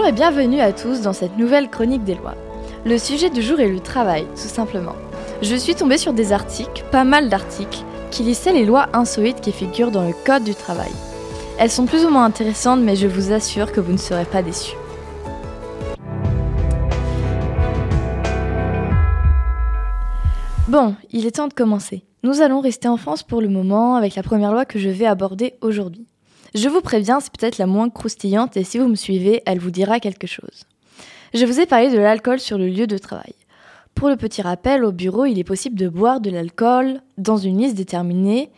Bonjour et bienvenue à tous dans cette nouvelle chronique des lois. Le sujet du jour est le travail, tout simplement. Je suis tombée sur des articles, pas mal d'articles, qui listaient les lois insolites qui figurent dans le Code du travail. Elles sont plus ou moins intéressantes, mais je vous assure que vous ne serez pas déçus. Bon, il est temps de commencer. Nous allons rester en France pour le moment avec la première loi que je vais aborder aujourd'hui. Je vous préviens, c'est peut-être la moins croustillante et si vous me suivez, elle vous dira quelque chose. Je vous ai parlé de l'alcool sur le lieu de travail. Pour le petit rappel, au bureau, il est possible de boire de l'alcool dans une liste déterminée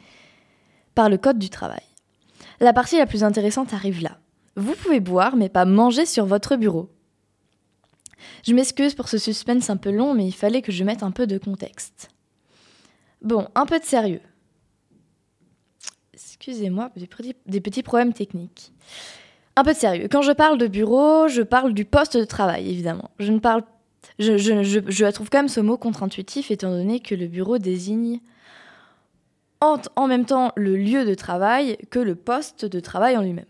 par le Code du travail. La partie la plus intéressante arrive là. Vous pouvez boire, mais pas manger sur votre bureau. Je m'excuse pour ce suspense un peu long, mais il fallait que je mette un peu de contexte. Bon, un peu de sérieux. Excusez-moi, des petits problèmes techniques. Un peu de sérieux. Quand je parle de bureau, je parle du poste de travail, évidemment. Je ne parle. Je, je, trouve quand même ce mot contre-intuitif, étant donné que le bureau désigne en, en même temps le lieu de travail que le poste de travail en lui-même.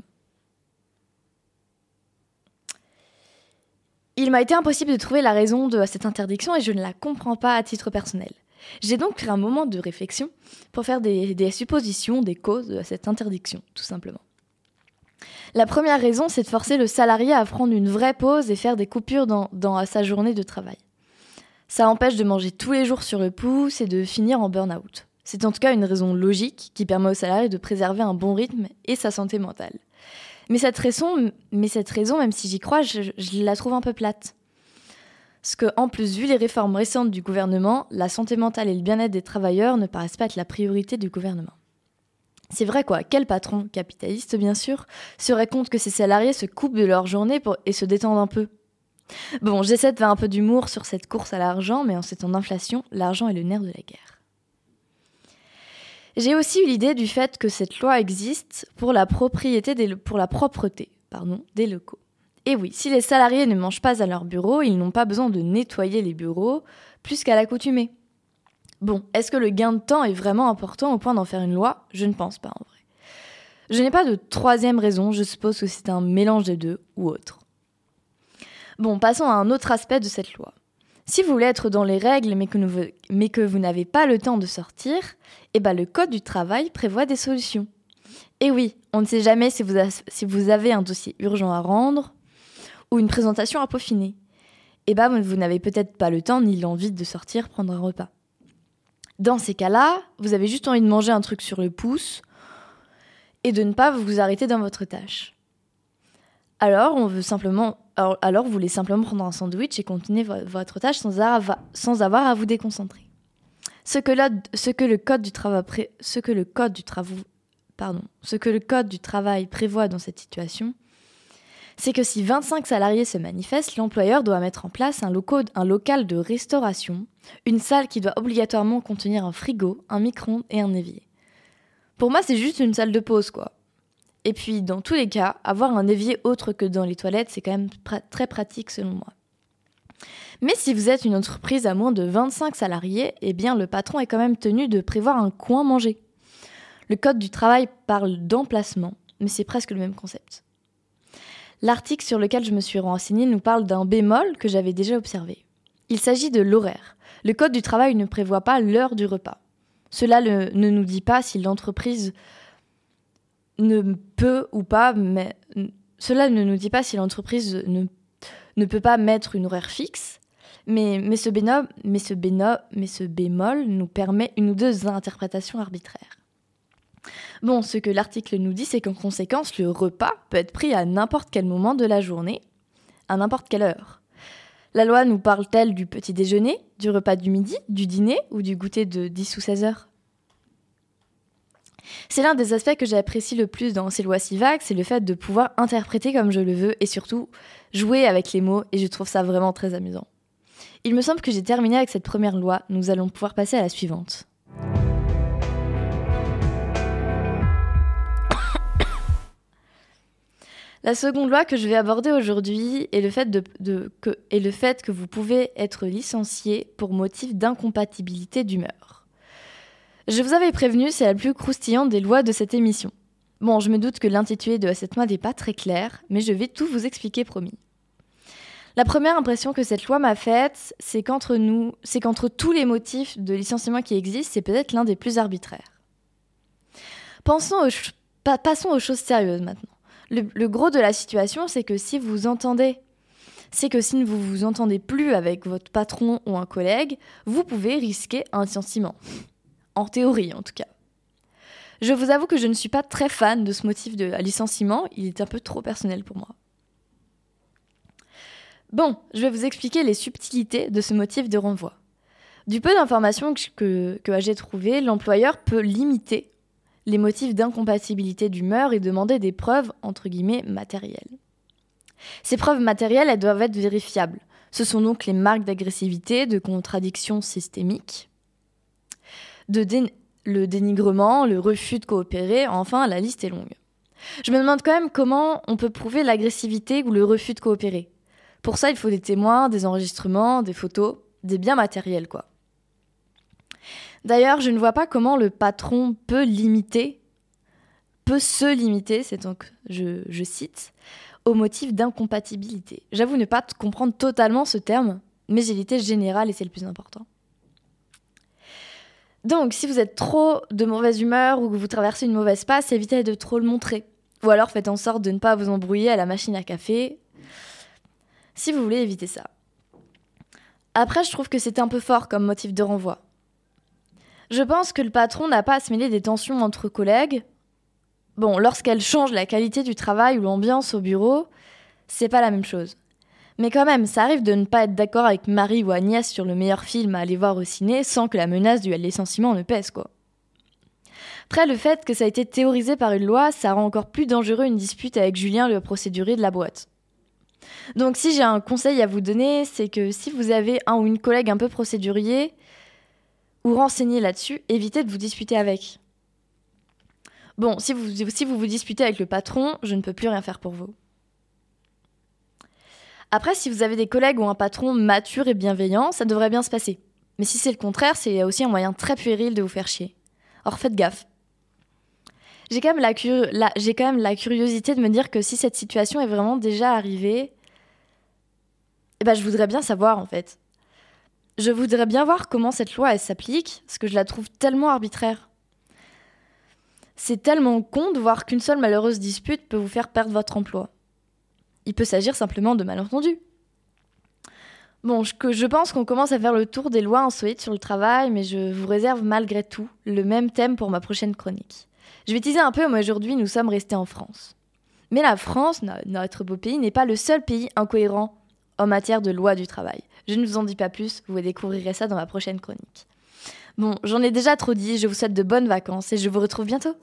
Il m'a été impossible de trouver la raison de cette interdiction et je ne la comprends pas à titre personnel. J'ai donc pris un moment de réflexion pour faire des, suppositions des causes de cette interdiction, tout simplement. La première raison, c'est de forcer le salarié à prendre une vraie pause et faire des coupures dans, sa journée de travail. Ça empêche de manger tous les jours sur le pouce et de finir en burn-out. C'est en tout cas une raison logique qui permet au salarié de préserver un bon rythme et sa santé mentale. Mais cette raison même si j'y crois, je la trouve un peu plate. Parce que, en plus, vu les réformes récentes du gouvernement, la santé mentale et le bien-être des travailleurs ne paraissent pas être la priorité du gouvernement. C'est vrai quoi, quel patron, capitaliste bien sûr, serait compte que ses salariés se coupent de leur journée et se détendent un peu? Bon, j'essaie de faire un peu d'humour sur cette course à l'argent, mais en ces temps d'inflation, l'argent est le nerf de la guerre. J'ai aussi eu l'idée du fait que cette loi existe pour la propriété pour la propreté pardon, des locaux. Et oui, si les salariés ne mangent pas à leur bureau, ils n'ont pas besoin de nettoyer les bureaux plus qu'à l'accoutumée. Bon, est-ce que le gain de temps est vraiment important au point d'en faire une loi? Je ne pense pas en vrai. Je n'ai pas de troisième raison, je suppose que c'est un mélange des deux ou autre. Bon, passons à un autre aspect de cette loi. Si vous voulez être dans les règles mais que, vous n'avez pas le temps de sortir, eh ben le Code du travail prévoit des solutions. Et oui, on ne sait jamais si vous avez un dossier urgent à rendre, ou une présentation à peaufiner. Eh ben, vous n'avez peut-être pas le temps ni l'envie de sortir prendre un repas. Dans ces cas-là, vous avez juste envie de manger un truc sur le pouce et de ne pas vous arrêter dans votre tâche. Alors, on veut simplement, alors, vous voulez simplement prendre un sandwich et continuer votre tâche sans, avoir à vous déconcentrer. Ce que le code du travail prévoit dans cette situation, c'est que si 25 salariés se manifestent, l'employeur doit mettre en place un, local de restauration, une salle qui doit obligatoirement contenir un frigo, un micro-ondes et un évier. Pour moi, c'est juste une salle de pause, quoi. Et puis, dans tous les cas, avoir un évier autre que dans les toilettes, c'est quand même très pratique selon moi. Mais si vous êtes une entreprise à moins de 25 salariés, eh bien le patron est quand même tenu de prévoir un coin manger. Le Code du travail parle d'emplacement, mais c'est presque le même concept. L'article sur lequel je me suis renseignée nous parle d'un bémol que j'avais déjà observé. Il s'agit de l'horaire. Le Code du travail ne prévoit pas l'heure du repas. Cela ne nous dit pas si l'entreprise ne peut ou pas, mais cela ne nous dit pas si l'entreprise ne, peut pas mettre une horaire fixe, mais, ce bémol, mais, ce mais ce bémol nous permet une ou deux interprétations arbitraires. Bon, ce que l'article nous dit, c'est qu'en conséquence, le repas peut être pris à n'importe quel moment de la journée, à n'importe quelle heure. La loi nous parle-t-elle du petit déjeuner, du repas du midi, du dîner ou du goûter de 10 ou 16 heures? C'est l'un des aspects que j'apprécie le plus dans ces lois si vagues, c'est le fait de pouvoir interpréter comme je le veux et surtout jouer avec les mots et je trouve ça vraiment très amusant. Il me semble que j'ai terminé avec cette première loi, nous allons pouvoir passer à la suivante. La seconde loi que je vais aborder aujourd'hui est, le fait que, vous pouvez être licencié pour motif d'incompatibilité d'humeur. Je vous avais prévenu, c'est la plus croustillante des lois de cette émission. Bon, je me doute que l'intitulé de cette loi n'est pas très clair, mais je vais tout vous expliquer promis. La première impression que cette loi m'a faite, c'est qu'entre nous, c'est qu'entre tous les motifs de licenciement qui existent, c'est peut-être l'un des plus arbitraires. Passons aux choses sérieuses maintenant. Le, gros de la situation, c'est que si vous entendez, c'est que si vous vous entendez plus avec votre patron ou un collègue, vous pouvez risquer un licenciement. En théorie, en tout cas. Je vous avoue que je ne suis pas très fan de ce motif de licenciement, il est un peu trop personnel pour moi. Bon, je vais vous expliquer les subtilités de ce motif de renvoi. Du peu d'informations que, que j'ai trouvées, l'employeur peut limiter les motifs d'incompatibilité d'humeur et demander des preuves, entre guillemets, matérielles. Ces preuves matérielles, elles doivent être vérifiables. Ce sont donc les marques d'agressivité, de contradiction systémique, le dénigrement, le refus de coopérer, enfin, la liste est longue. Je me demande quand même comment on peut prouver l'agressivité ou le refus de coopérer. Pour ça, il faut des témoins, des enregistrements, des photos, des biens matériels, quoi. D'ailleurs, je ne vois pas comment le patron peut limiter, peut se limiter, c'est donc, je, cite, au motif d'incompatibilité. J'avoue ne pas comprendre totalement ce terme, mais j'ai l'idée générale et c'est le plus important. Donc, si vous êtes trop de mauvaise humeur ou que vous traversez une mauvaise passe, évitez de trop le montrer. Ou alors faites en sorte de ne pas vous embrouiller à la machine à café, si vous voulez éviter ça. Après, je trouve que c'est un peu fort comme motif de renvoi. Je pense que le patron n'a pas à se mêler des tensions entre collègues. Bon, lorsqu'elle change la qualité du travail ou l'ambiance au bureau, c'est pas la même chose. Mais quand même, ça arrive de ne pas être d'accord avec Marie ou Agnès sur le meilleur film à aller voir au ciné sans que la menace du licenciement ne pèse, quoi. Après, le fait que ça a été théorisé par une loi, ça rend encore plus dangereux une dispute avec Julien, le procédurier de la boîte. Donc si j'ai un conseil à vous donner, c'est que si vous avez un ou une collègue un peu procédurier, ou renseigner là-dessus, évitez de vous disputer avec. Bon, si vous, vous vous disputez avec le patron, je ne peux plus rien faire pour vous. Après, si vous avez des collègues ou un patron mature et bienveillant, ça devrait bien se passer. Mais si c'est le contraire, c'est aussi un moyen très puéril de vous faire chier. Or, faites gaffe. J'ai quand, même la, quand même la curiosité de me dire que si cette situation est vraiment déjà arrivée, eh ben, je voudrais bien savoir en fait. Je voudrais bien voir comment cette loi s'applique, parce que je la trouve tellement arbitraire. C'est tellement con de voir qu'une seule malheureuse dispute peut vous faire perdre votre emploi. Il peut s'agir simplement de malentendus. Bon, je, pense qu'on commence à faire le tour des lois insolites sur le travail, mais je vous réserve malgré tout le même thème pour ma prochaine chronique. Je vais teaser un peu, moi aujourd'hui nous sommes restés en France. Mais la France, notre beau pays, n'est pas le seul pays incohérent en matière de loi du travail. Je ne vous en dis pas plus, vous découvrirez ça dans ma prochaine chronique. Bon, j'en ai déjà trop dit, je vous souhaite de bonnes vacances et je vous retrouve bientôt.